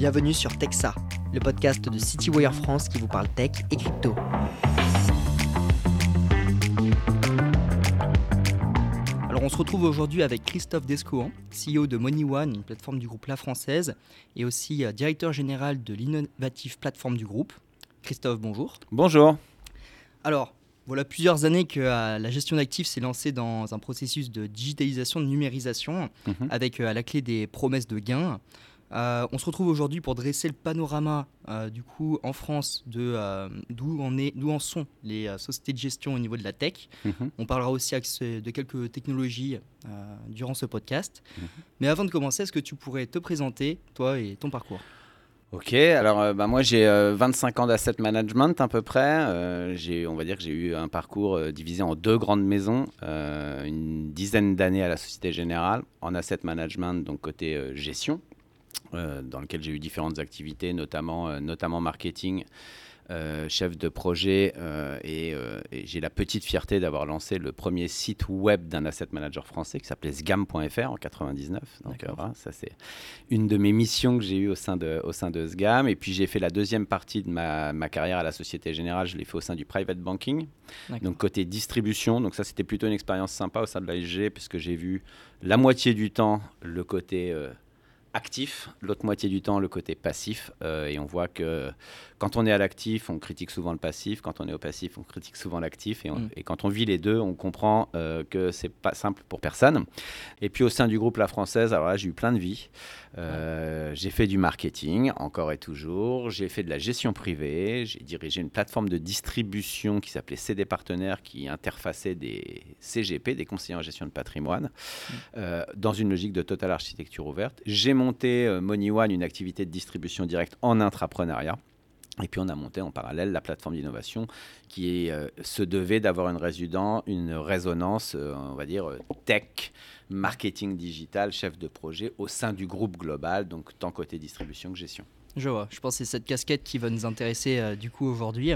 Bienvenue sur Texa, le podcast de CityWire France qui vous parle tech et crypto. Alors on se retrouve aujourd'hui avec Christophe Descohan, CEO de MoneyOne, une plateforme du groupe La Française, et aussi euh, directeur général de l'innovative plateforme du groupe. Christophe, bonjour. Bonjour. Alors, voilà plusieurs années que euh, la gestion d'actifs s'est lancée dans un processus de digitalisation, de numérisation, Mhm. avec euh, à la clé des promesses de gains. Euh, on se retrouve aujourd'hui pour dresser le panorama euh, du coup en France de euh, d'où en est, d'où en sont les sociétés de gestion au niveau de la tech. Mhm. On parlera aussi de quelques technologies durant ce podcast. Mhm. Mais avant de commencer, est-ce que tu pourrais te présenter, toi et ton parcours? Ok, alors bah, moi j'ai euh, 25 ans d'asset management à peu près. J'ai, on va dire que j'ai eu un parcours divisé en deux grandes maisons, une dizaine d'années à la Société Générale en asset management, donc côté gestion, dans lequel j'ai eu différentes activités, notamment, euh, notamment marketing. euh, chef de projet euh, et, euh, et j'ai la petite fierté d'avoir lancé le premier site web d'un asset manager français qui s'appelait sgam.fr en 99. Donc euh, voilà, ça c'est une de mes missions que j'ai eues au sein de, au sein de SGAM. Et puis j'ai fait la deuxième partie de ma, ma carrière à la Société Générale, je l'ai fait au sein du private banking, donc côté distribution. Donc ça c'était plutôt une expérience sympa au sein de l'ASG puisque j'ai vu la moitié du temps le côté euh, actif, l'autre moitié du temps le côté passif. Euh, et on voit que quand on est à l'actif, on critique souvent le passif. Quand on est au passif, on critique souvent l'actif. Et, Mm. et quand on vit les deux, on comprend euh, que c'est pas simple pour personne. Et puis au sein du groupe La Française, alors là, j'ai eu plein de vies. Euh, J'ai fait du marketing, encore et toujours. J'ai fait de la gestion privée. J'ai dirigé une plateforme de distribution qui s'appelait CD Partenaires, qui interfaçait des CGP, des conseillers en gestion de patrimoine, euh, dans une logique de totale architecture ouverte. J'ai monté euh, MoneyOne, une activité de distribution directe en intrapreneuriat. Et puis on a monté en parallèle la plateforme d'innovation qui euh, se devait d'avoir une, résident- une résonance, euh, on va dire, euh, tech, marketing digital, chef de projet au sein du groupe global, donc tant côté distribution que gestion. Je vois. Je pense que c'est cette casquette qui va nous intéresser du coup aujourd'hui.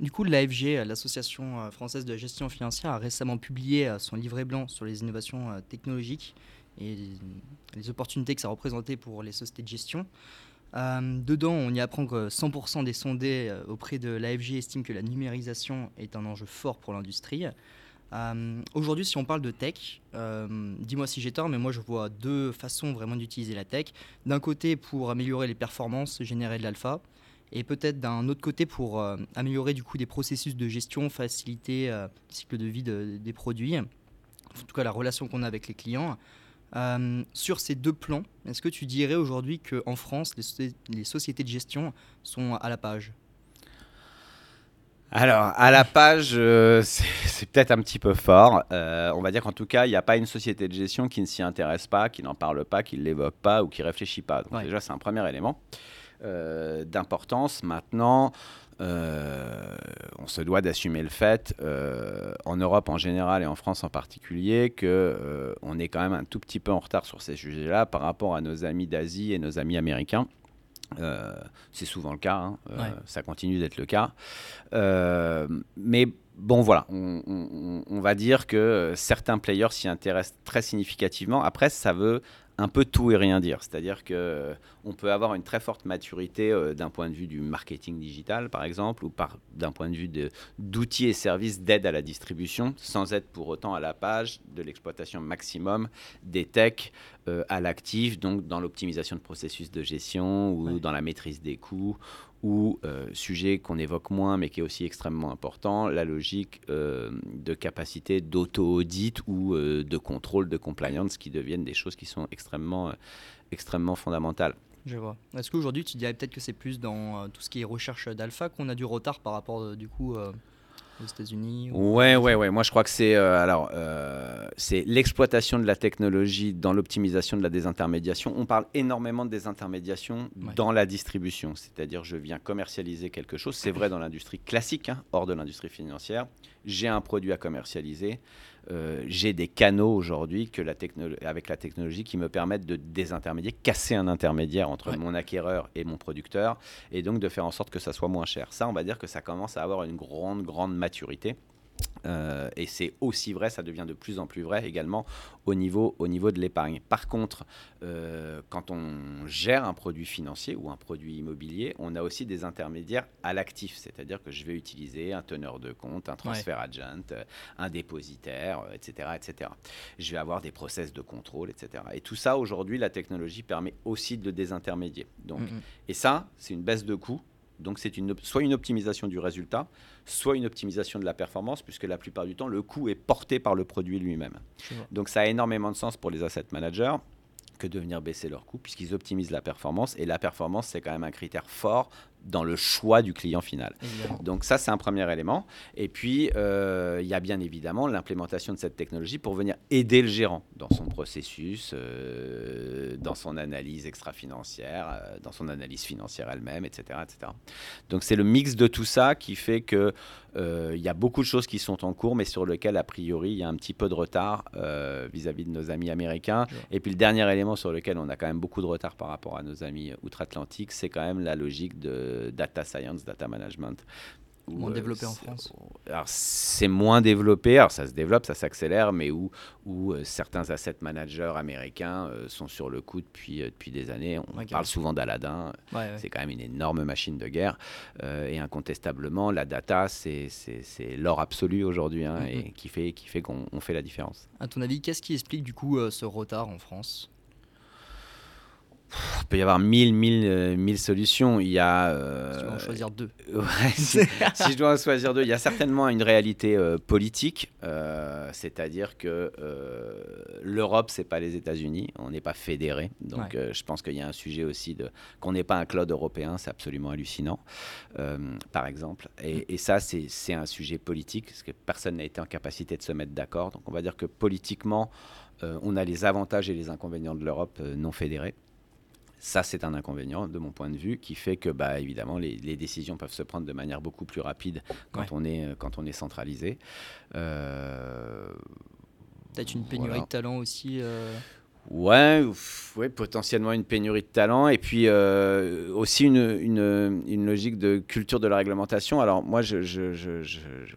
Du coup, l'AFG, l'Association française de gestion financière, a récemment publié son livret blanc sur les innovations technologiques et les opportunités que ça représentait pour les sociétés de gestion. Euh, dedans, on y apprend que 100% des sondés euh, auprès de l'AFG estiment que la numérisation est un enjeu fort pour l'industrie. Euh, Aujourd'hui, si on parle de tech, dis-moi si j'ai tort, mais moi je vois deux façons vraiment d'utiliser la tech. D'un côté pour améliorer les performances, générer de l'alpha, et peut-être d'un autre côté pour améliorer du coup des processus de gestion, faciliter le cycle de vie de- des produits, en tout cas la relation qu'on a avec les clients. Euh, sur ces deux plans, est-ce que tu dirais aujourd'hui qu'en France, les, soci- les sociétés de gestion sont à la page? Alors, à la page, euh, c'est peut-être un petit peu fort. Euh, on va dire qu'en tout cas, il n'y a pas une société de gestion qui ne s'y intéresse pas, qui n'en parle pas, qui ne l'évoque pas ou qui réfléchit pas. Donc Ouais. déjà, c'est un premier élément d'importance. Maintenant, euh, on se doit d'assumer le fait, euh, en Europe en général et en France en particulier, que euh, on est quand même un tout petit peu en retard sur ces sujets-là par rapport à nos amis d'Asie et nos amis américains. Euh, c'est souvent le cas, hein. Ouais. ça continue d'être le cas. Mais bon, voilà, on, on- on va dire que certains players s'y intéressent très significativement. Après, ça veut un peu tout et rien dire. C'est-à-dire que euh, on peut avoir une très forte maturité euh, d'un point de vue du marketing digital, par exemple, ou d'un point de vue d'outils et services d'aide à la distribution, sans être pour autant à la page de l'exploitation maximum des techs euh, à l'actif, donc dans l'optimisation de processus de gestion ou Ouais. dans la maîtrise des coûts ou euh, sujet qu'on évoque moins mais qui est aussi extrêmement important, la logique euh, de capacité d'auto-audit ou de contrôle de compliance qui deviennent des choses qui sont extrêmement, extrêmement fondamentales. Je vois. Est-ce qu'aujourd'hui, tu dirais peut-être que c'est plus dans tout ce qui est recherche d'alpha qu'on a du retard par rapport du coup aux États-Unis ou- Ouais, ouais, ouais. Moi, je crois que c'est euh, alors euh, c'est l'exploitation de la technologie dans l'optimisation de la désintermédiation. On parle énormément de désintermédiation Ouais. dans la distribution, c'est-à-dire je viens commercialiser quelque chose. C'est vrai dans l'industrie classique, hein, hors de l'industrie financière. J'ai un produit à commercialiser. Euh, j'ai des canaux aujourd'hui que la technolo- avec la technologie qui me permettent de désintermédier, casser un intermédiaire entre Ouais. mon acquéreur et mon producteur, et donc de faire en sorte que ça soit moins cher. Ça, on va dire que ça commence à avoir une grande, grande maturité. Euh, et c'est aussi vrai, ça devient de plus en plus vrai également au niveau, au niveau de l'épargne. Par contre, euh, quand on gère un produit financier ou un produit immobilier, on a aussi des intermédiaires à l'actif, c'est-à-dire que je vais utiliser un teneur de compte, un transfert agent, euh, un dépositaire, etc., etc. Je vais avoir des process de contrôle, etc. Et tout ça, aujourd'hui, la technologie permet aussi de le désintermédier. Donc, mm. Et ça, c'est une baisse de coût donc c'est une, soit une optimisation du résultat, soit une optimisation de la performance, puisque la plupart du temps, le coût est porté par le produit lui-même. Donc ça a énormément de sens pour les asset managers que de venir baisser leurs coûts, puisqu'ils optimisent la performance. Et la performance, c'est quand même un critère fort dans le choix du client final. Donc ça, c'est un premier élément. Et puis, euh, il y a bien évidemment l'implémentation de cette technologie pour venir aider le gérant dans son processus, euh, dans son analyse extra-financière, euh, dans son analyse financière elle-même, etc., etc. Donc c'est le mix de tout ça qui fait que il y a beaucoup de choses qui sont en cours, mais sur lesquelles, a priori, il y a un petit peu de retard vis-à-vis -vis de nos amis américains. Et puis le dernier élément sur lequel on a quand même beaucoup de retard par rapport à nos amis outre-Atlantique, c'est quand même la logique de data science, data management. Moins euh, développé en France Alors, c'est moins développé, alors ça se développe, ça s'accélère, mais où, où euh, certains asset managers américains euh, sont sur le coup depuis, depuis des années. On parle souvent d'Aladin, c'est quand même une énorme machine de guerre. et incontestablement, la data, c'est l'or absolu aujourd'hui, hein, et qui fait, qui fait qu'on fait la différence. À ton avis, qu'est-ce qui explique du coup ce retard en France? Il peut y avoir mille, mille, euh, mille solutions. Il y a. Euh, si tu dois en choisir deux. si, je dois en choisir deux, il y a certainement une réalité euh, politique, c'est-à-dire que l'Europe, c'est pas les États-Unis, on n'est pas fédéré. Donc, je pense qu'il y a un sujet aussi de qu'on n'est pas un cloud européen, c'est absolument hallucinant, par exemple. Et, et ça, c'est un sujet politique, parce que personne n'a été en capacité de se mettre d'accord. Donc, on va dire que politiquement, on a les avantages et les inconvénients de l'Europe non fédérée. Ça, c'est un inconvénient de mon point de vue qui fait que, bah, évidemment, les, décisions peuvent se prendre de manière beaucoup plus rapide quand, on, est, euh, quand on est centralisé. Euh, Peut-être une pénurie de talent aussi euh, Ouais, ouais, potentiellement une pénurie de talent et puis euh, aussi une, une, une, logique de culture de la réglementation. Alors moi, je, je, je,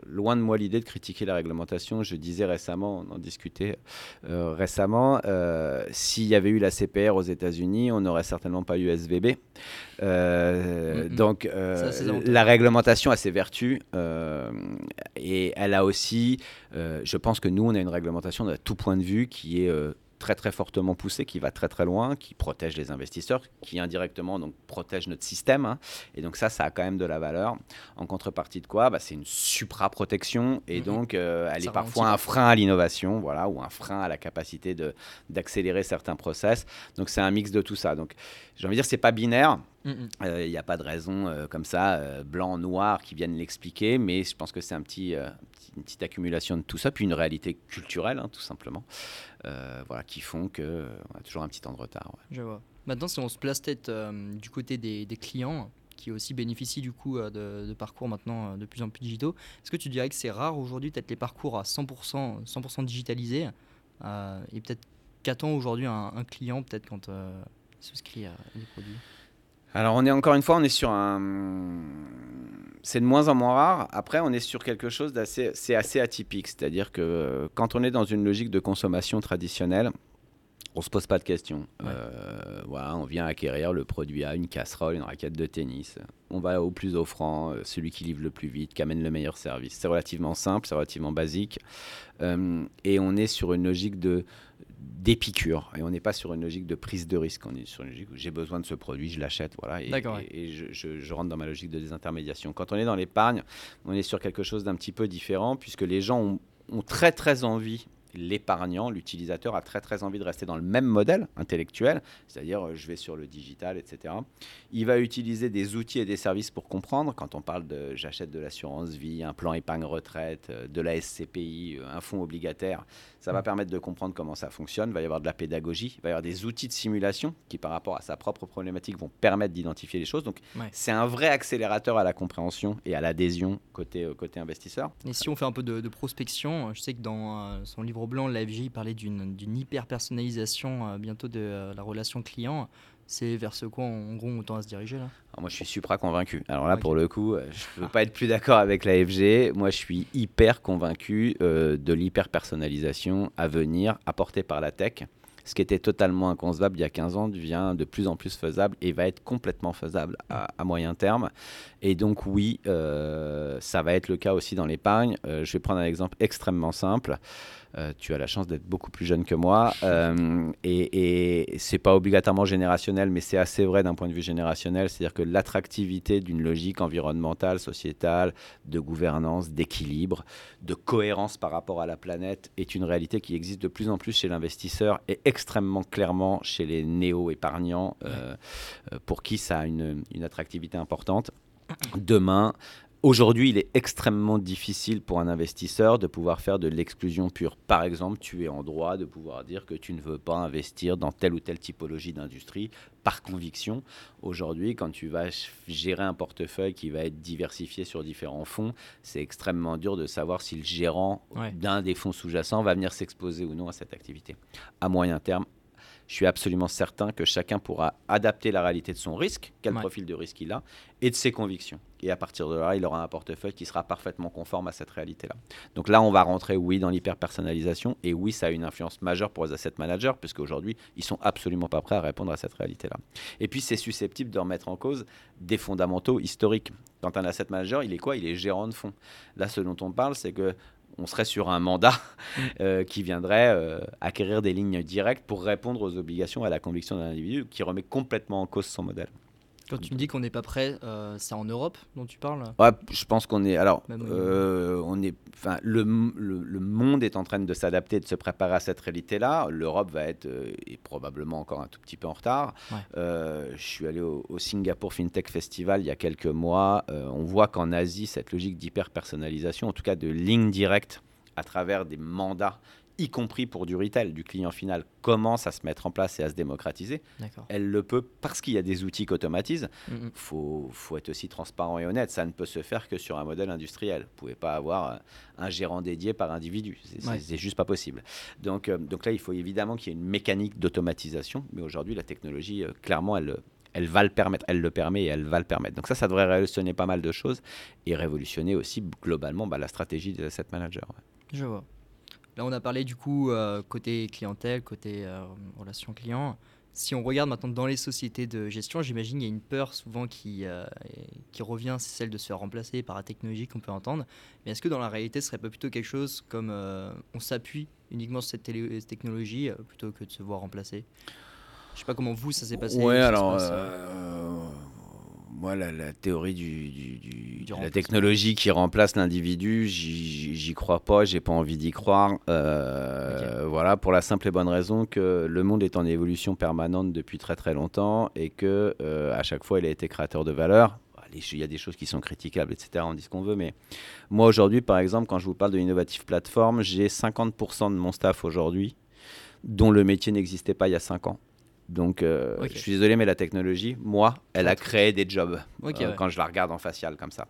loin de moi l'idée de critiquer la réglementation. Je disais récemment, on en discutait euh, récemment, euh, s'il y avait eu la CPR aux États-Unis, on n'aurait certainement pas eu SVB. Donc la réglementation a ses vertus et elle a aussi, je pense que nous, on a une réglementation de tout point de vue qui est très très fortement poussé, qui va très très loin, qui protège les investisseurs, qui indirectement donc protège notre système. Hein. Et donc ça, ça a quand même de la valeur. En contrepartie de quoi bah, C'est une supra-protection et mhm. donc euh, elle est parfois un frein à l'innovation, voilà, ou un frein à la capacité de d'accélérer certains process. Donc c'est un mix de tout ça. Donc j'ai envie de dire, c'est pas binaire. Euh, il n'y a pas de raison euh, comme ça, blanc, noir, qui viennent l'expliquer, mais je pense que c'est un petit, une petite accumulation de tout ça, puis une réalité culturelle, hein, tout simplement, euh, voilà, qui font qu'on euh, a toujours un petit temps de retard. Je vois. Maintenant, si on se place peut-être euh, du côté des, clients, qui aussi bénéficient du coup de, parcours maintenant de plus en plus digitaux, est-ce que tu dirais que c'est rare aujourd'hui, peut-être les parcours à 100%, 100 digitalisés, et peut-être qu'attend aujourd'hui un, un, client, peut-être quand souscrit à des produits alors on est encore une fois, on est sur un, c'est de moins en moins rare. Après, on est sur quelque chose d'assez, c'est assez atypique, c'est-à-dire que euh, quand on est dans une logique de consommation traditionnelle, on se pose pas de questions. Euh, voilà, on vient acquérir le produit A, une casserole, une raquette de tennis. On va au plus offrant, euh, celui qui livre le plus vite, qui amène le meilleur service. C'est relativement simple, c'est relativement basique. et on est sur une logique de d'épicure. Et on n'est pas sur une logique de prise de risque on est sur une logique où j'ai besoin de ce produit je l'achète voilà. Et, et, je, je, rentre dans ma logique de désintermédiation. Quand on est dans l'épargne on est sur quelque chose d'un petit peu différent puisque les gens ont, ont très très envie l'épargnant, l'utilisateur a très très envie de rester dans le même modèle intellectuel, c'est-à-dire euh, je vais sur le digital, etc. Il va utiliser des outils et des services pour comprendre. Quand on parle de j'achète de l'assurance vie, un plan épargne retraite, euh, de la SCPI, euh, un fonds obligataire, ça va mm. permettre de comprendre comment ça fonctionne. Il va y avoir de la pédagogie, il va y avoir des outils de simulation qui, par rapport à sa propre problématique, vont permettre d'identifier les choses. Donc c'est un vrai accélérateur à la compréhension et à l'adhésion côté, côté investisseur. Et si on fait un peu de, de prospection, je sais que dans son livre blanc, l'AFG parlait d'une hyper personnalisation euh, bientôt de euh, la relation client. C'est vers ce quoi, en gros, on tend à se diriger là? Moi, je suis supra convaincu. Alors là, pour le coup, euh, je ne peux pas être plus d'accord avec la FG. Moi, je suis hyper convaincu euh, de l'hyper personnalisation à venir apportée par la tech ce qui était totalement inconcevable il y a 15 ans devient de plus en plus faisable et va être complètement faisable à, moyen terme. Et donc oui, euh, ça va être le cas aussi dans l'épargne. Euh, je vais prendre un exemple extrêmement simple. Euh, tu as la chance d'être beaucoup plus jeune que moi. Euh, et, et c'est pas obligatoirement générationnel, mais c'est assez vrai d'un point de vue générationnel. C'est-à-dire que l'attractivité d'une logique environnementale, sociétale, de gouvernance, d'équilibre, de cohérence par rapport à la planète est une réalité qui existe de plus en plus chez l'investisseur et extrêmement clairement chez les néo-épargnants, euh, pour qui ça a une, une attractivité importante. Demain, Aujourd'hui, il est extrêmement difficile pour un investisseur de pouvoir faire de l'exclusion pure. Par exemple, tu es en droit de pouvoir dire que tu ne veux pas investir dans telle ou telle typologie d'industrie par conviction. Aujourd'hui, quand tu vas gérer un portefeuille qui va être diversifié sur différents fonds, c'est extrêmement dur de savoir si le gérant d'un des fonds sous-jacents va venir s'exposer ou non à cette activité. À moyen terme, je suis absolument certain que chacun pourra adapter la réalité de son risque, quel profil de risque il a, et de ses convictions. Et à partir de là, il aura un portefeuille qui sera parfaitement conforme à cette réalité-là. Donc là, on va rentrer, oui, dans l'hyper-personnalisation, et oui, ça a une influence majeure pour les asset managers, puisqu'aujourd'hui, ils sont absolument pas prêts à répondre à cette réalité-là. Et puis, c'est susceptible de remettre en cause des fondamentaux historiques. Quand un asset manager, il est quoi? Il est gérant de fonds. Là, ce dont on parle, c'est que on serait sur un mandat mm. euh, qui viendrait euh, acquérir des lignes directes pour répondre aux obligations à la conviction d'un individu qui remet complètement en cause son modèle. Quand tu me dis qu'on n'est pas prêt, euh, c'est en Europe dont tu parles? Ouais, je pense qu'on est. Alors, euh, on est. Enfin, le, le, monde est en train de s'adapter, de se préparer à cette réalité-là. L'Europe va être euh, probablement encore un tout petit peu en retard. je suis allé au, au, Singapour FinTech Festival il y a quelques mois. on voit qu'en Asie, cette logique d'hyper personnalisation, en tout cas de ligne directe à travers des mandats y compris pour du retail, du client final, commence à se mettre en place et à se démocratiser. Elle le peut parce qu'il y a des outils qui automatisent. Il faut, faut, être aussi transparent et honnête. Ça ne peut se faire que sur un modèle industriel. Vous ne pouvez pas avoir un gérant dédié par individu. C'est juste pas possible. Donc, euh, donc là, il faut évidemment qu'il y ait une mécanique d'automatisation. Mais aujourd'hui, la technologie, euh, clairement, elle, elle va le permettre, elle le permet et elle va le permettre. Donc ça, ça devrait révolutionner pas mal de choses et révolutionner aussi globalement bah, la stratégie des asset managers. Je vois. Là, on a parlé du coup euh, côté clientèle, côté euh, relation client. Si on regarde maintenant dans les sociétés de gestion, j'imagine qu'il y a une peur souvent qui, euh, qui revient, c'est celle de se faire remplacer par la technologie qu'on peut entendre. Mais est-ce que dans la réalité, ce serait pas plutôt quelque chose comme on s'appuie uniquement sur cette technologie plutôt que de se voir remplacer? Je sais pas comment vous, ça s'est passé. Oui, alors moi, la, théorie du, de la technologie qui remplace l'individu, j'y crois pas, j'ai pas envie d'y croire. Euh, voilà, pour la simple et bonne raison que le monde est en évolution permanente depuis très très longtemps et que euh, à chaque fois, il a été créateur de valeur. Il y a des choses qui sont critiquables, etc. On dit ce qu'on veut, mais moi aujourd'hui, par exemple, quand je vous parle de l'innovative plateforme, j'ai 50% de mon staff aujourd'hui dont le métier n'existait pas il y a 5 ans. Donc, euh, je suis désolé, mais la technologie, moi, elle a créé des jobs euh, quand je la regarde en facial comme ça.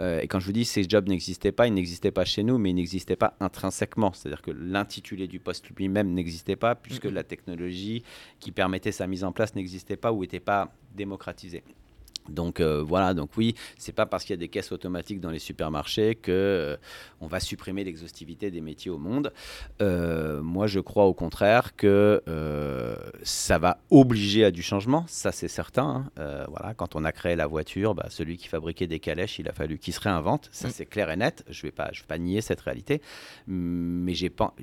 Euh, et quand je vous dis ces jobs n'existaient pas, ils n'existaient pas chez nous, mais ils n'existaient pas intrinsèquement. C'est-à-dire que l'intitulé du poste lui-même n'existait pas, puisque la technologie qui permettait sa mise en place n'existait pas ou n'était pas démocratisée. Donc euh, voilà, donc oui, c'est pas parce qu'il y a des caisses automatiques dans les supermarchés que euh, on va supprimer l'exhaustivité des métiers au monde. Euh, moi, je crois au contraire que ça va obliger à du changement, ça c'est certain. Hein. voilà, quand on a créé la voiture, bah, celui qui fabriquait des calèches, il a fallu qu'il se réinvente. Ça mm. c'est clair et net. Je vais pas, je vais pas nier cette réalité, mais j'ai pas,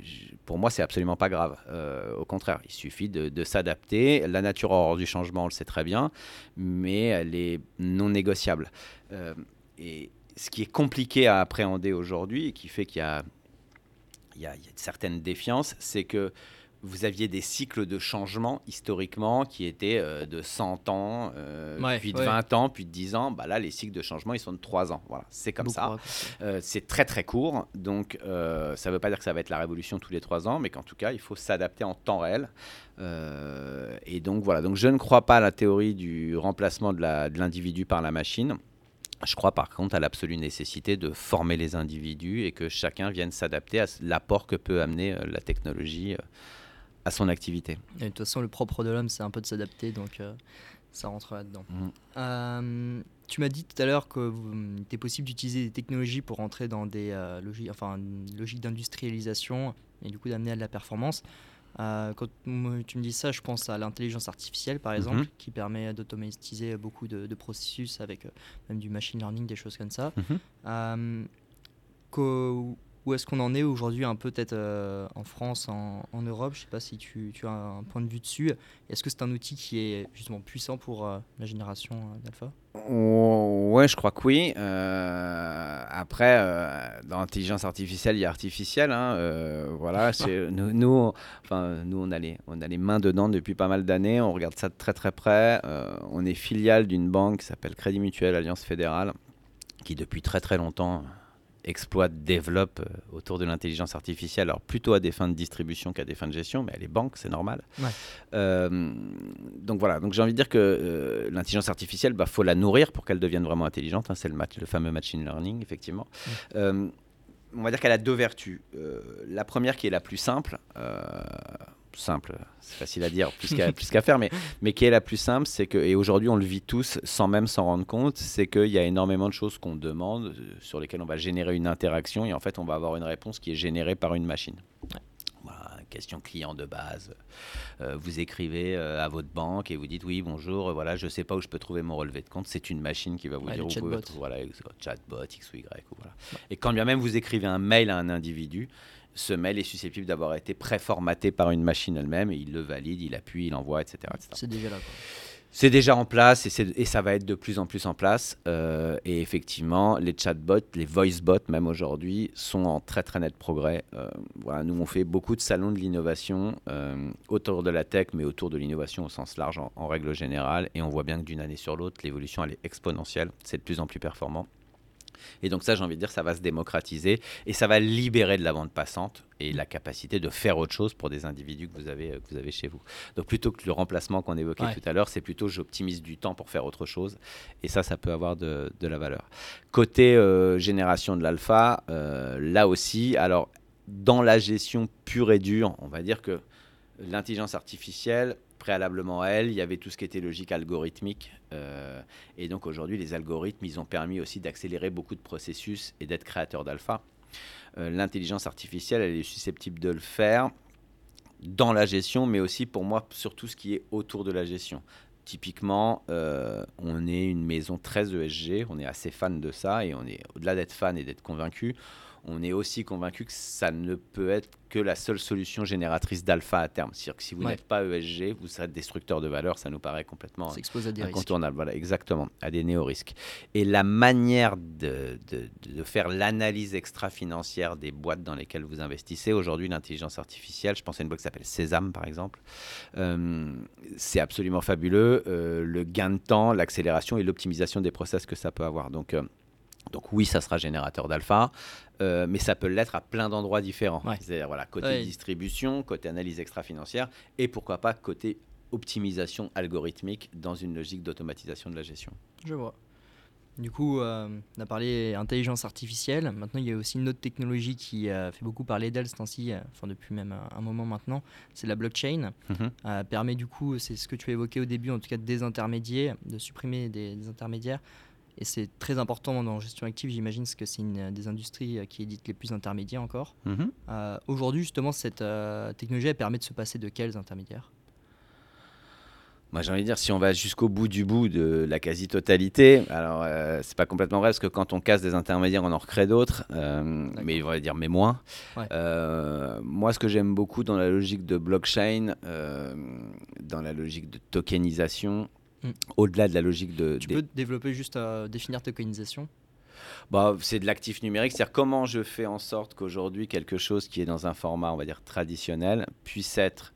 pour moi, c'est absolument pas grave. au contraire, il suffit de, de s'adapter. La nature hors du changement, on le sait très bien, mais elle est non négociable. Euh, et ce qui est compliqué à appréhender aujourd'hui et qui fait qu'il y a, il y a, une certaine défiance, c'est que vous aviez des cycles de changement historiquement qui étaient euh, de 100 ans, euh, puis de 20 ans, puis de 10 ans. Bah là, les cycles de changement, ils sont de 3 ans. Voilà, c'est comme ça. c'est très très court. Donc, ça ne veut pas dire que ça va être la révolution tous les 3 ans, mais qu'en tout cas, il faut s'adapter en temps réel euh, et donc voilà, donc je ne crois pas à la théorie du remplacement de l'individu par la machine. Je crois par contre à l'absolue nécessité de former les individus et que chacun vienne s'adapter à l'apport que peut amener euh, la technologie euh, à son activité. Et de toute façon, le propre de l'homme, c'est un peu de s'adapter, donc euh, ça rentre là-dedans. Euh, tu m'as dit tout à l'heure qu'il était possible d'utiliser des technologies pour entrer dans des logiques, enfin, une logique d'industrialisation et du coup d'amener à de la performance. Euh, quand tu me dis ça, je pense à l'intelligence artificielle, par exemple, Mhm. qui permet d'automatiser beaucoup de, de processus avec euh, même du machine learning, des choses comme ça. Mhm. Euh, où est-ce qu'on en est aujourd'hui, un peu peut-être euh, en France, en, en Europe? Je sais pas si tu, tu as un point de vue dessus. Est-ce que c'est un outil qui est justement puissant pour euh, la génération euh, d'alpha? Ouais, je crois que oui. Euh, après, dans l'intelligence artificielle, il y a artificiel. hein, voilà, nous, nous, on- enfin, nous, on a, les, on a les mains dedans depuis pas mal d'années. On regarde ça de très très près. On est filiale d'une banque qui s'appelle Crédit Mutuel Alliance Fédérale, qui depuis très très longtemps exploite, développe euh, autour de l'intelligence artificielle, alors plutôt à des fins de distribution qu'à des fins de gestion, mais elle est banque, c'est normal. Ouais. Euh, donc voilà, donc j'ai envie de dire que euh, l'intelligence artificielle, bah, faut la nourrir pour qu'elle devienne vraiment intelligente. hein, c'est le, le fameux machine learning, effectivement. Euh, on va dire qu'elle a deux vertus. La première qui est la plus simple, simple, c'est facile à dire, plus qu'à qu'à faire, mais, mais qui est la plus simple, c'est que, et aujourd'hui on le vit tous sans même s'en rendre compte, c'est qu'il y a énormément de choses qu'on demande, euh, sur lesquelles on va générer une interaction, et en fait on va avoir une réponse qui est générée par une machine. Voilà, question client de base. Euh, vous écrivez euh, à votre banque et vous dites oui bonjour, euh, voilà je sais pas où je peux trouver mon relevé de compte. C'est une machine qui va vous Ouais, dire où vous pouvez chatbot. trouver- voilà chatbot x ou y ou voilà. Et quand bien même vous écrivez un mail à un individu, ce mail est susceptible d'avoir été préformaté par une machine elle-même et il le valide, il appuie, il envoie, etc. C'est déjà là. C'est déjà en place et, ça va être de plus en plus en place. Euh, et effectivement, les chatbots, les voicebots même aujourd'hui, sont en très très net progrès. Euh, voilà, nous on fait beaucoup de salons de l'innovation euh, autour de la tech, mais autour de l'innovation au sens large en, en règle générale. Et on voit bien que d'une année sur l'autre, l'évolution elle est exponentielle. C'est de plus en plus performant. Et donc ça, j'ai envie de dire, ça va se démocratiser et ça va libérer de la bande passante et la capacité de faire autre chose pour des individus que vous avez, euh, que vous avez chez vous. Donc plutôt que le remplacement qu'on évoquait Ouais. tout à l'heure, c'est plutôt j'optimise du temps pour faire autre chose. Et ça, ça peut avoir de, de la valeur. Côté euh, génération de l'alpha, euh, là aussi, alors dans la gestion pure et dure, on va dire que l'intelligence artificielle, préalablement à elle, il y avait tout ce qui était logique algorithmique. euh, et donc aujourd'hui, les algorithmes, ils ont permis aussi d'accélérer beaucoup de processus et d'être créateurs d'alpha. Euh, L'intelligence artificielle, elle est susceptible de le faire dans la gestion, mais aussi pour moi, sur tout ce qui est autour de la gestion. Typiquement, euh, on est une maison très ESG, on est assez fan de ça, et on est au-delà d'être fan et d'être convaincu, on est aussi convaincu que ça ne peut être que la seule solution génératrice d'alpha à terme. C'est-à-dire que si vous Ouais. n'êtes pas ESG, vous serez destructeur de valeur, ça nous paraît complètement à incontournable. Voilà, exactement, à des néo-risques. Et la manière de, de- de faire l'analyse extra-financière des boîtes dans lesquelles vous investissez, aujourd'hui, l'intelligence artificielle, je pense à une boîte qui s'appelle Sésame, par exemple, euh, c'est absolument fabuleux. euh, le gain de temps, l'accélération et l'optimisation des process que ça peut avoir. Donc, euh, donc oui, ça sera générateur d'alpha, euh, mais ça peut l'être à plein d'endroits différents. Ouais. C'est-à-dire voilà, côté Ouais. distribution, côté analyse extra-financière, et pourquoi pas côté optimisation algorithmique dans une logique d'automatisation de la gestion. Je vois. Du coup, euh, on a parlé intelligence artificielle. Maintenant, il y a aussi une autre technologie qui euh, fait beaucoup parler d'elle ce temps-ci, enfin depuis même un, moment maintenant. C'est la blockchain. Mhm. Permet du coup, c'est ce que tu as évoqué au début, en tout cas de désintermédier, de supprimer des, des intermédiaires. Et c'est très important dans la gestion active, j'imagine, parce que c'est une des industries euh, qui édite les plus intermédiaires encore. Mhm. Euh, Aujourd'hui, justement, cette euh, technologie, elle permet de se passer de quels intermédiaires? Moi, j'ai envie de dire, si on va jusqu'au bout du bout de la quasi-totalité, alors euh, c'est pas complètement vrai parce que quand on casse des intermédiaires, on en recrée d'autres, euh, mais il va dire mais moins. Ouais. Euh, moi, ce que j'aime beaucoup dans la logique de blockchain, dans la logique de tokenisation, Mm. au-delà de la logique de, Tu des- peux développer juste à définir tokenisation Bah, c'est de l'actif numérique, c'est-à-dire comment je fais en sorte qu'aujourd'hui quelque chose qui est dans un format, on va dire traditionnel, puisse être,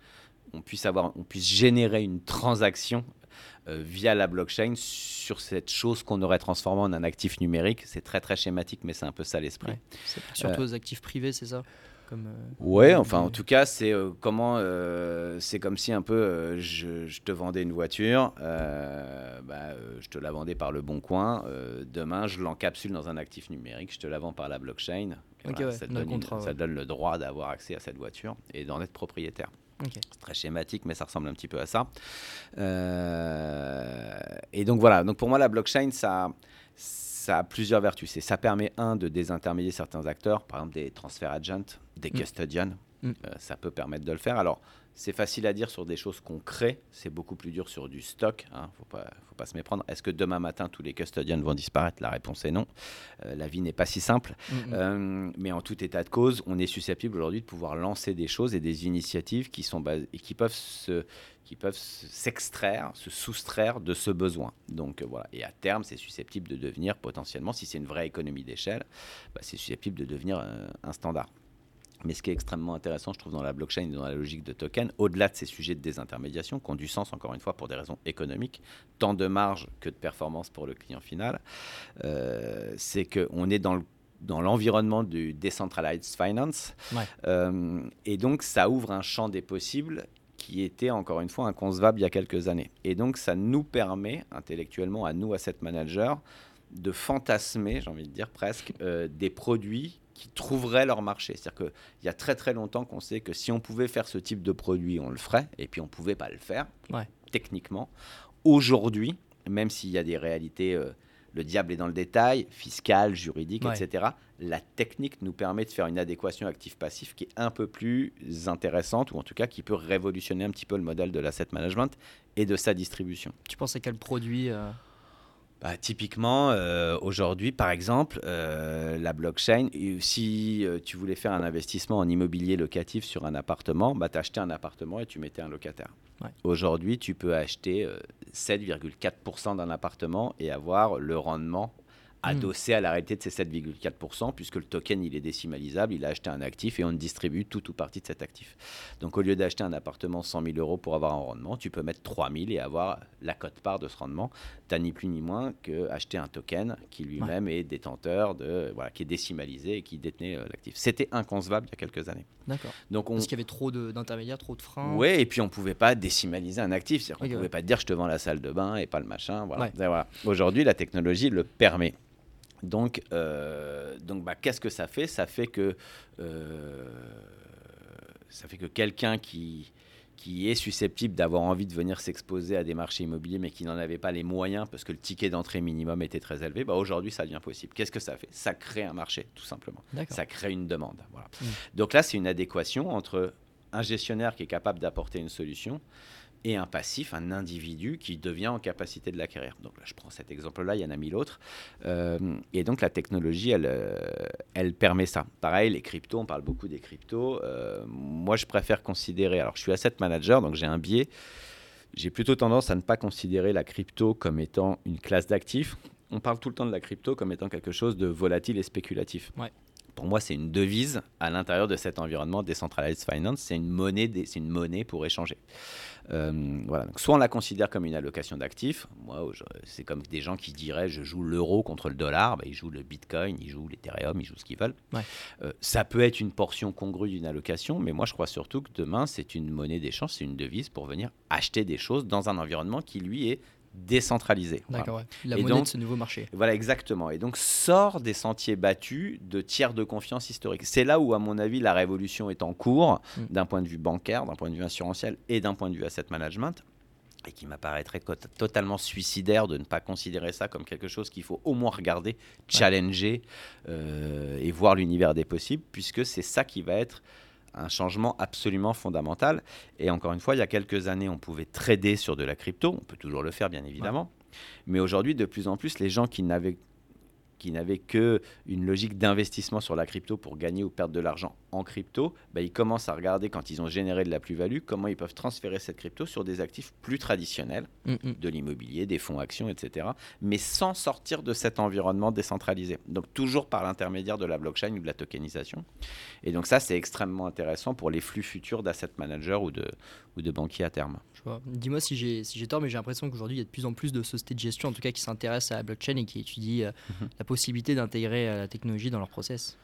on puisse avoir, on puisse générer une transaction euh, via la blockchain sur cette chose qu'on aurait transformée en un actif numérique. C'est très très schématique, mais c'est un peu ça l'esprit. Ouais. Surtout aux actifs privés, c'est ça? Comme, euh, Ouais, comme- enfin en tout cas, c'est euh, comment euh, c'est comme si un peu je, je te vendais une voiture, bah, je te la vendais par le bon coin. demain, je l'encapsule dans un actif numérique, je te la vends par la blockchain. Voilà, ouais, ça, te donne une- contrat, ça ouais. te donne le droit d'avoir accès à cette voiture et d'en être propriétaire. C'est très schématique, mais ça ressemble un petit peu à ça. Euh, et donc voilà, donc pour moi, la blockchain, ça, ça a plusieurs vertus. C'est ça permet, un, de désintermédier certains acteurs, par exemple des transferts agents, des mm. custodians. Mm. Euh, ça peut permettre de le faire. Alors, c'est facile à dire sur des choses qu'on crée, c'est beaucoup plus dur sur du stock. Il hein. ne faut pas, faut pas se méprendre. Est-ce que demain matin, tous les custodians vont disparaître? La réponse est non. Euh, la vie n'est pas si simple. Mm, euh, mais en tout état de cause, on est susceptible aujourd'hui de pouvoir lancer des choses et des initiatives qui, sont et qui peuvent se qui peuvent s'extraire, se soustraire de ce besoin. Donc voilà, et à terme, c'est susceptible de devenir potentiellement, si c'est une vraie économie d'échelle, bah, c'est susceptible de devenir un standard. Mais ce qui est extrêmement intéressant, je trouve, dans la blockchain et dans la logique de token, au-delà de ces sujets de désintermédiation, qui ont du sens, encore une fois, pour des raisons économiques, tant de marge que de performance pour le client final, euh, c'est qu'on est dans le dans l'environnement du decentralized finance. Euh, et donc, ça ouvre un champ des possibles qui était, encore une fois, inconcevable il y a quelques années. Et donc, ça nous permet, intellectuellement, à nous, asset managers, de fantasmer, j'ai envie de dire presque, euh, des produits qui trouveraient leur marché. C'est-à-dire qu'il y a très très longtemps qu'on sait que si on pouvait faire ce type de produit, on le ferait, et puis on ne pouvait pas le faire, techniquement. Aujourd'hui, même s'il y a des réalités, euh, le diable est dans le détail, fiscal, juridique, etc., la technique nous permet de faire une adéquation actif-passif qui est un peu plus intéressante, ou en tout cas qui peut révolutionner un petit peu le modèle de l'asset management et de sa distribution. Tu penses à quel produit euh, bah, typiquement, euh, aujourd'hui, par exemple, euh, la blockchain, si euh, tu voulais faire un investissement en immobilier locatif sur un appartement, bah, tu achetais un appartement et tu mettais un locataire. Aujourd'hui, tu peux acheter 7,4% d'un appartement et avoir le rendement adossé à la réalité de ces 7,4%, puisque le token, il est décimalisable, il a acheté un actif et on distribue tout ou partie de cet actif. Donc au lieu d'acheter un appartement 100 000 euros pour avoir un rendement, tu peux mettre 3 000 et avoir la cote-part de ce rendement. Tu ni plus ni moins qu'acheter un token qui lui-même est détenteur, de, voilà, qui est décimalisé et qui détenait euh, l'actif. C'était inconcevable il y a quelques années. D'accord. Donc on... Parce qu'il y avait trop d'intermédiaires, trop de freins. Oui, et puis on ne pouvait pas décimaliser un actif. C'est-à-dire qu'on ne pouvait pas dire je te vends la salle de bain et pas le machin. Voilà. voilà. Aujourd'hui, la technologie le permet. Donc, euh, donc bah, qu'est-ce que ça fait? Ça fait que, euh, ça fait que quelqu'un qui, qui est susceptible d'avoir envie de venir s'exposer à des marchés immobiliers, mais qui n'en avait pas les moyens parce que le ticket d'entrée minimum était très élevé, bah aujourd'hui, ça devient possible. Qu'est-ce que ça fait? Ça crée un marché, tout simplement. Ça crée une demande. Voilà. Mmh. Donc là, c'est une adéquation entre un gestionnaire qui est capable d'apporter une solution et un passif, un individu qui devient en capacité de l'acquérir. Donc là, je prends cet exemple-là, il y en a mille autres. Euh, et donc la technologie, elle, euh, elle permet ça. Pareil, les cryptos, on parle beaucoup des cryptos. Euh, moi, je préfère considérer, alors je suis asset manager, donc j'ai un biais. J'ai plutôt tendance à ne pas considérer la crypto comme étant une classe d'actifs. On parle tout le temps de la crypto comme étant quelque chose de volatile et spéculatif. Ouais pour moi, c'est une devise à l'intérieur de cet environnement decentralized finance. C'est une monnaie, c'est une monnaie pour échanger. Euh, voilà. Donc, soit on la considère comme une allocation d'actifs. Moi, c'est comme des gens qui diraient je joue l'euro contre le dollar. Ben, ils jouent le bitcoin, ils jouent l'ethereum, ils jouent ce qu'ils veulent. Euh, ça peut être une portion congrue d'une allocation, mais moi, je crois surtout que demain, c'est une monnaie d'échange, c'est une devise pour venir acheter des choses dans un environnement qui, lui, est décentralisé. D'accord, la monnaie de ce nouveau marché. Voilà, exactement. Et donc sort des sentiers battus de tiers de confiance historique. C'est là où, à mon avis, la révolution est en cours, mm. d'un point de vue bancaire, d'un point de vue assurantiel et d'un point de vue asset management. Et qui m'apparaîtrait totalement suicidaire de ne pas considérer ça comme quelque chose qu'il faut au moins regarder, challenger euh, et voir l'univers des possibles, puisque c'est ça qui va être un changement absolument fondamental. Et encore une fois, il y a quelques années, on pouvait trader sur de la crypto. On peut toujours le faire, bien évidemment. Mais aujourd'hui, de plus en plus, les gens qui n'avaient qui n'avaient que une logique d'investissement sur la crypto pour gagner ou perdre de l'argent en crypto, bah, ils commencent à regarder quand ils ont généré de la plus-value, comment ils peuvent transférer cette crypto sur des actifs plus traditionnels, mm, mm. de l'immobilier, des fonds actions, etc., mais sans sortir de cet environnement décentralisé. Donc toujours par l'intermédiaire de la blockchain ou de la tokenisation. Et donc ça, c'est extrêmement intéressant pour les flux futurs d'asset managers ou de, ou de banquiers à terme. Dis-moi si j'ai si tort, mais j'ai l'impression qu'aujourd'hui, il y a de plus en plus de sociétés de gestion, en tout cas, qui s'intéressent à la blockchain et qui étudient euh, mhm. la possibilité d'intégrer euh, la technologie dans leur process.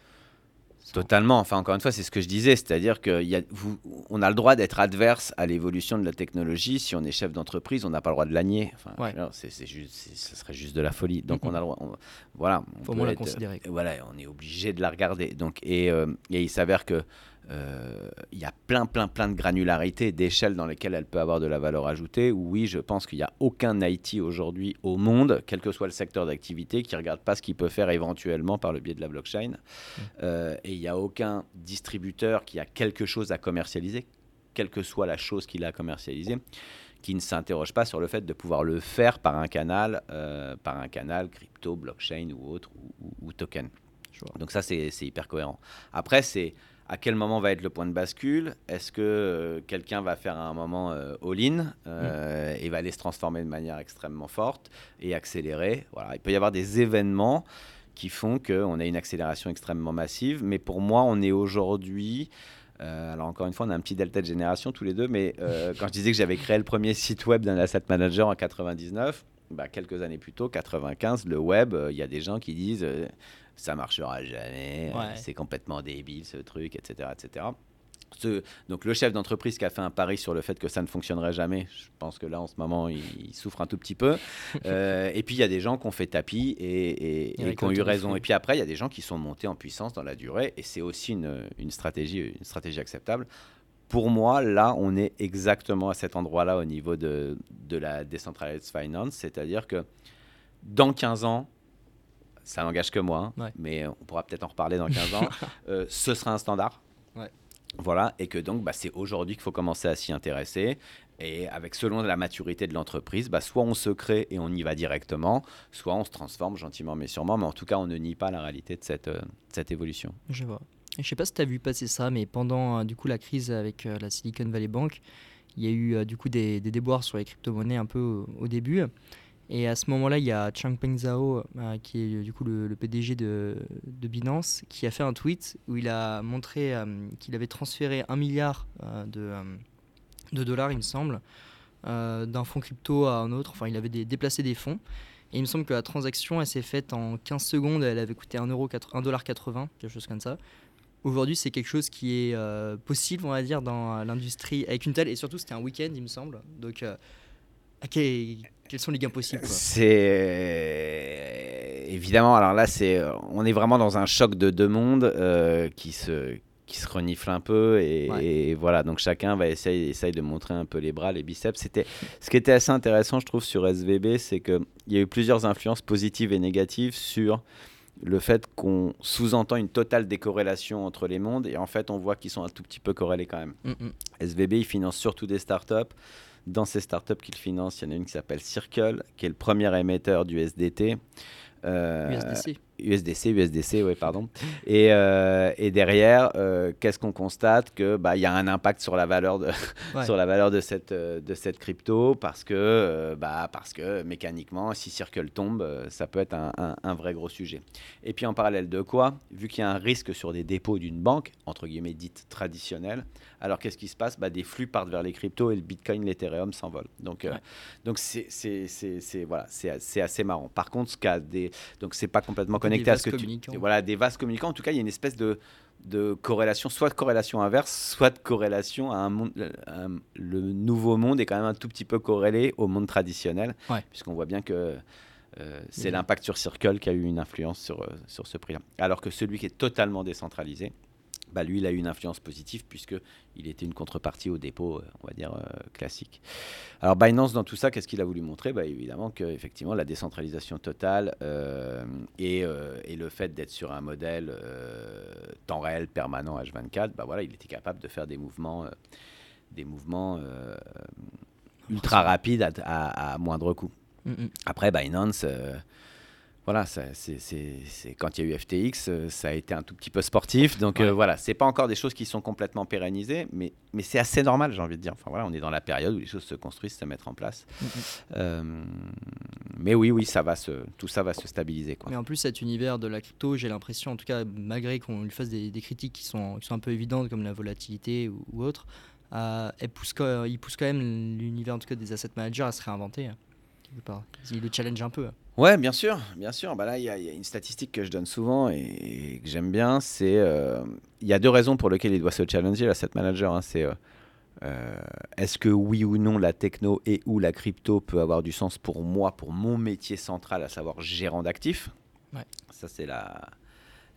Totalement. Enfin, encore une fois, c'est ce que je disais, c'est-à-dire qu'on a le droit d'être adverse à l'évolution de la technologie. Si on est chef d'entreprise, on n'a pas le droit de la nier. Enfin, c'est, juste, ce serait juste de la folie. Donc, on a le droit. voilà. Faut la considérer. Voilà, on est obligé de la regarder. Donc, et, euh, et il s'avère que il y a plein, plein, plein de granularité, d'échelles dans lesquelles elle peut avoir de la valeur ajoutée. Oui, je pense qu'il n'y a aucun IT aujourd'hui au monde, quel que soit le secteur d'activité, qui ne regarde pas ce qu'il peut faire éventuellement par le biais de la blockchain. Mmh. Euh, et il n'y a aucun distributeur qui a quelque chose à commercialiser, quelle que soit la chose qu'il a à commercialiser, qui ne s'interroge pas sur le fait de pouvoir le faire par un canal, euh, par un canal crypto, blockchain ou autre, ou, token. Donc ça, c'est hyper cohérent. Après, c'est à quel moment va être le point de bascule? Est-ce que euh, quelqu'un va faire un moment euh, all-in euh, et va aller se transformer de manière extrêmement forte et accélérer? Voilà, il peut y avoir des événements qui font qu'on a une accélération extrêmement massive, mais pour moi, on est aujourd'hui alors encore une fois, on a un petit delta de génération tous les deux, mais quand je disais que j'avais créé le premier site web d'un asset manager en 99, bah, quelques années plus tôt, 95, le web, il y a des gens qui disent ça marchera jamais, euh, c'est complètement débile ce truc, etc. etc. Ce, donc le chef d'entreprise qui a fait un pari sur le fait que ça ne fonctionnerait jamais, je pense que là en ce moment il, souffre un tout petit peu. Euh, et puis il y a des gens qui ont fait tapis et, qui ont eu raison. Et puis après il y a des gens qui sont montés en puissance dans la durée et c'est aussi une, une, stratégie, une stratégie acceptable. Pour moi, là, on est exactement à cet endroit-là au niveau de, de la decentralized finance, c'est-à-dire que dans 15 ans, ça n'engage que moi, hein, mais on pourra peut-être en reparler dans 15 ans, euh, ce sera un standard. Voilà, et que donc bah, c'est aujourd'hui qu'il faut commencer à s'y intéresser. Et avec selon la maturité de l'entreprise, bah, soit on se crée et on y va directement, soit on se transforme gentiment mais sûrement. Mais en tout cas, on ne nie pas la réalité de cette, euh, cette évolution. Je vois. je ne sais pas si tu as vu passer ça, mais pendant euh, du coup la crise avec la Silicon Valley Bank, il y a eu du coup des, des déboires sur les crypto-monnaies un peu au début. Et à ce moment-là, il y a Changpeng Zhao, euh, qui est du coup le, PDG de, Binance, qui a fait un tweet où il a montré euh, qu'il avait transféré un milliard euh, de, de, dollars, il me semble, d'un fonds crypto à un autre. Enfin, il avait déplacé des fonds. Et il me semble que la transaction, elle s'est faite en 15 secondes, elle avait coûté 1,80$, quelque chose comme ça. Aujourd'hui, c'est quelque chose qui est possible, on va dire, dans l'industrie avec une telle. Et surtout, c'était un week-end, il me semble. Donc, ok quels sont les gains possibles C'est évidemment. Alors là, c'est euh, on est vraiment dans un choc de deux mondes euh, qui se qui se renifle un peu et, voilà donc chacun va essayer essaye de montrer un peu les bras les biceps c'était ce qui était assez intéressant je trouve sur SVB c'est que il y a eu plusieurs influences positives et négatives sur le fait qu'on sous-entend une totale décorrélation entre les mondes et en fait on voit qu'ils sont un tout petit peu corrélés quand même. Mm, mm. SVB il finance surtout des startups dans ces startups qu'il finance, il y en a une qui s'appelle Circle, qui est le premier émetteur du SDT. USDC. USDC, USDC, oui, pardon. Et, euh, et derrière, euh, qu'est-ce qu'on constate Que bah, il y a un impact sur la valeur de sur la valeur de cette euh, de cette crypto parce que bah parce que mécaniquement, si Circle tombe, ça peut être un, un, vrai gros sujet. Et puis en parallèle de quoi Vu qu'il y a un risque sur des dépôts d'une banque entre guillemets dite traditionnelle, alors qu'est-ce qui se passe? Bah, des flux partent vers les cryptos et le Bitcoin, l'Ethereum s'envolent. Donc donc c'est c'est voilà c'est assez marrant. Par contre, ce cas des donc c'est pas complètement connecté à ce que tu voilà des vases communicants. En tout cas, il y a une espèce de de corrélation, soit de corrélation inverse, soit de corrélation à un monde. le nouveau monde est quand même un tout petit peu corrélé au monde traditionnel, puisqu'on voit bien que euh, c'est l'impact sur Circle qui a eu une influence sur, euh, sur ce prix-là. Alors que celui qui est totalement décentralisé, bah, lui, il a eu une influence positive puisqu'il était une contrepartie au dépôt, euh, on va dire, euh, classique. Alors Binance, dans tout ça, qu'est-ce qu'il a voulu montrer? Bah, Évidemment que effectivement, la décentralisation totale euh, et, et, le fait d'être sur un modèle temps réel, permanent, H24, bah, voilà, il était capable de faire des mouvements, des mouvements ultra rapides à, moindre coût. Mm, mm. Après, Binance voilà, c'est quand il y a eu FTX, euh, ça a été un tout petit peu sportif. Donc voilà, euh, voilà, c'est pas encore des choses qui sont complètement pérennisées, mais, mais c'est assez normal, j'ai envie de dire. Enfin voilà, on est dans la période où les choses se construisent, se mettent en place. Mm, mm. Euh, mais oui, oui, ça va se, tout ça va se stabiliser. Quoi. Mais en plus, cet univers de la crypto, j'ai l'impression, en tout cas, malgré qu'on lui fasse des, critiques qui sont, qui sont un peu évidentes, comme la volatilité ou, ou autre, il pousse quand même l'univers en tout cas des asset managers à se réinventer. Il le challenge un peu. Ouais, bien sûr, bien sûr. Bah là, il y, a une statistique que je donne souvent et, que j'aime bien. C'est euh, il y a deux raisons pour lesquelles il doit se challenger l'asset manager. Hein. c'est euh, euh, est-ce que oui ou non la techno et ou la crypto peut avoir du sens pour moi, pour mon métier central, à savoir gérant d'actifs? Ouais. Ça c'est la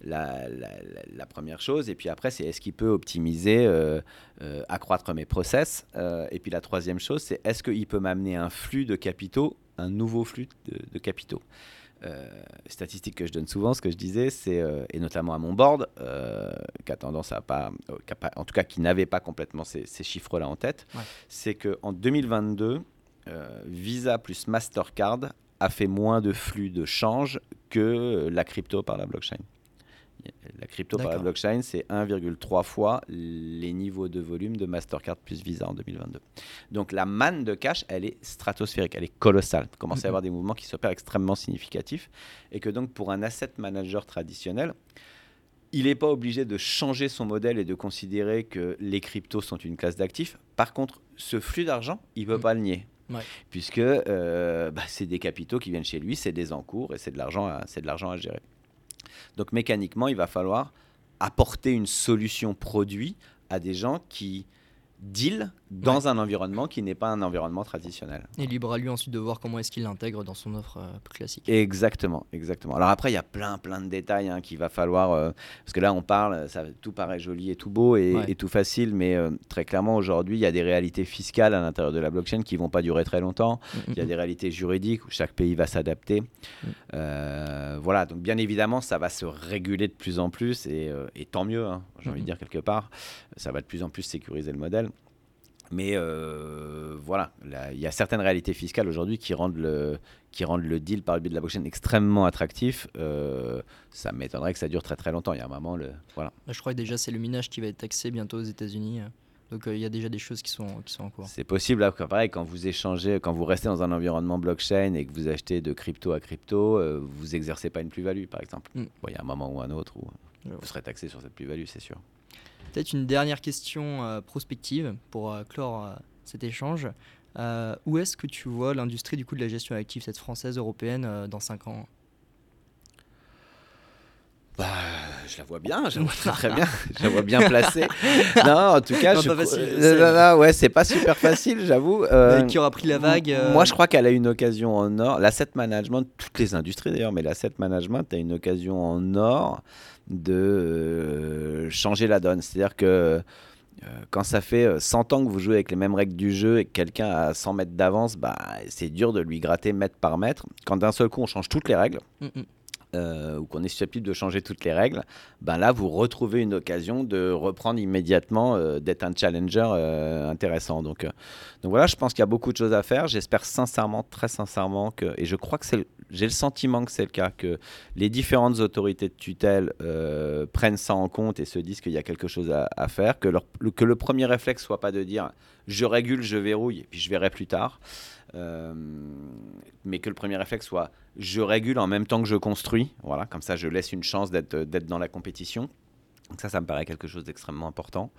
la, la, première chose. Et puis après, c'est est-ce qu'il peut optimiser, euh, euh, accroître mes process. et puis la troisième chose, c'est est-ce qu'il peut m'amener un flux de capitaux, un nouveau flux de, capitaux. statistique que je donne souvent, ce que je disais, c'est, et notamment à mon board, qui a tendance à pas, en tout cas qui n'avait pas complètement ces, chiffres-là en tête, c'est qu'en 2022, Visa plus Mastercard a fait moins de flux de change que la crypto par la blockchain. La crypto par la blockchain, c'est 1,3 fois les niveaux de volume de Mastercard plus Visa en 2022. Donc la manne de cash, elle est stratosphérique, elle est colossale. Il commence à y avoir des mouvements qui s'opèrent extrêmement significatifs. Et que donc pour un asset manager traditionnel, il n'est pas obligé de changer son modèle et de considérer que les cryptos sont une classe d'actifs. Par contre, ce flux d'argent, il ne peut mm. pas le nier. Puisque euh, bah, c'est des capitaux qui viennent chez lui, c'est des encours et c'est de l'argent à gérer. Donc mécaniquement, il va falloir apporter une solution produit à des gens qui deal dans un environnement qui n'est pas un environnement traditionnel. Et libre à lui ensuite de voir comment est-ce qu'il l'intègre dans son offre euh, classique. Exactement, exactement. Alors après, il y a plein, plein de détails hein, qu'il va falloir, euh, parce que là, on parle, ça, tout paraît joli et tout beau et, tout facile, mais euh, très clairement, aujourd'hui, il y a des réalités fiscales à l'intérieur de la blockchain qui vont pas durer très longtemps. Mm, mm, il y a mm. des réalités juridiques où chaque pays va s'adapter. voilà, donc bien évidemment, ça va se réguler de plus en plus et, tant mieux, hein, j'ai envie de dire quelque part. Ça va de plus en plus sécuriser le modèle. Mais euh, voilà, il y a certaines réalités fiscales aujourd'hui qui rendent le qui rendent le deal par le biais de la blockchain extrêmement attractif. Euh, ça m'étonnerait que ça dure très très longtemps. Il y a un moment, le voilà. Bah, je crois que déjà c'est le minage qui va être taxé bientôt aux États-Unis. Donc euh, il y a déjà des choses qui sont, qui sont en cours. C'est possible, là, pareil, quand vous échangez, quand vous restez dans un environnement blockchain et que vous achetez de crypto à crypto, vous exercez pas une plus-value, par exemple. Mm. il y a un moment ou un autre où vous serez taxé sur cette plus-value, c'est sûr. Peut-être une dernière question euh, prospective pour euh, clore euh, cet échange. où est-ce que tu vois l'industrie du coup de la gestion active, cette française européenne, dans 5 ans? Bah, je la vois bien, je la vois très, très bien, je la vois bien placée. non, en tout cas, je... facile, ouais, c'est pas super facile, j'avoue. qui aura pris la vague Moi, je crois qu'elle a une occasion en or. L'asset management, toutes les industries d'ailleurs, mais l'asset management a une occasion en or de euh, changer la donne. C'est-à-dire que euh, quand ça fait 100 euh, ans que vous jouez avec les mêmes règles du jeu et que quelqu'un a 100 mètres d'avance, bah, c'est dur de lui gratter mètre par mètre. Quand d'un seul coup on change toutes les règles, mm, mm. Ou qu'on est susceptible de changer toutes les règles, ben là vous retrouvez une occasion de reprendre immédiatement, d'être un challenger intéressant. Donc, donc voilà, je pense qu'il y a beaucoup de choses à faire. J'espère sincèrement, très sincèrement que, et je crois que c'est j'ai le sentiment que c'est le cas, que les différentes autorités de tutelle euh, prennent ça en compte et se disent qu'il y a quelque chose à, faire, que, que, le premier réflexe soit pas de dire je régule, je verrouille, et puis je verrai plus tard, euh, mais que le premier réflexe soit je régule en même temps que je construis, voilà, comme ça je laisse une chance d'être dans la compétition. Donc ça, ça me paraît quelque chose d'extrêmement important.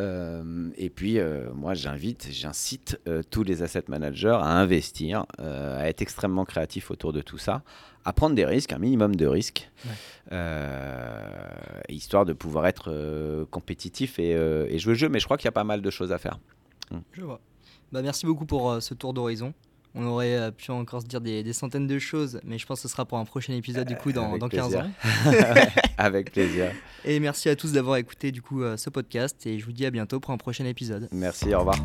Euh, et puis, euh, moi, j'invite, j'incite euh, tous les asset managers à investir, à être extrêmement créatifs autour de tout ça, à prendre des risques, un minimum de risques, histoire de pouvoir être compétitif et, et, jouer le jeu. Mais je crois qu'il y a pas mal de choses à faire. Je vois. Bah, merci beaucoup pour ce tour d'horizon. On aurait euh, pu encore se dire des, centaines de choses, mais je pense que ce sera pour un prochain épisode du coup dans, dans 15 ans. Avec plaisir. Et merci à tous d'avoir écouté du coup euh, ce podcast et je vous dis à bientôt pour un prochain épisode. Merci, au revoir.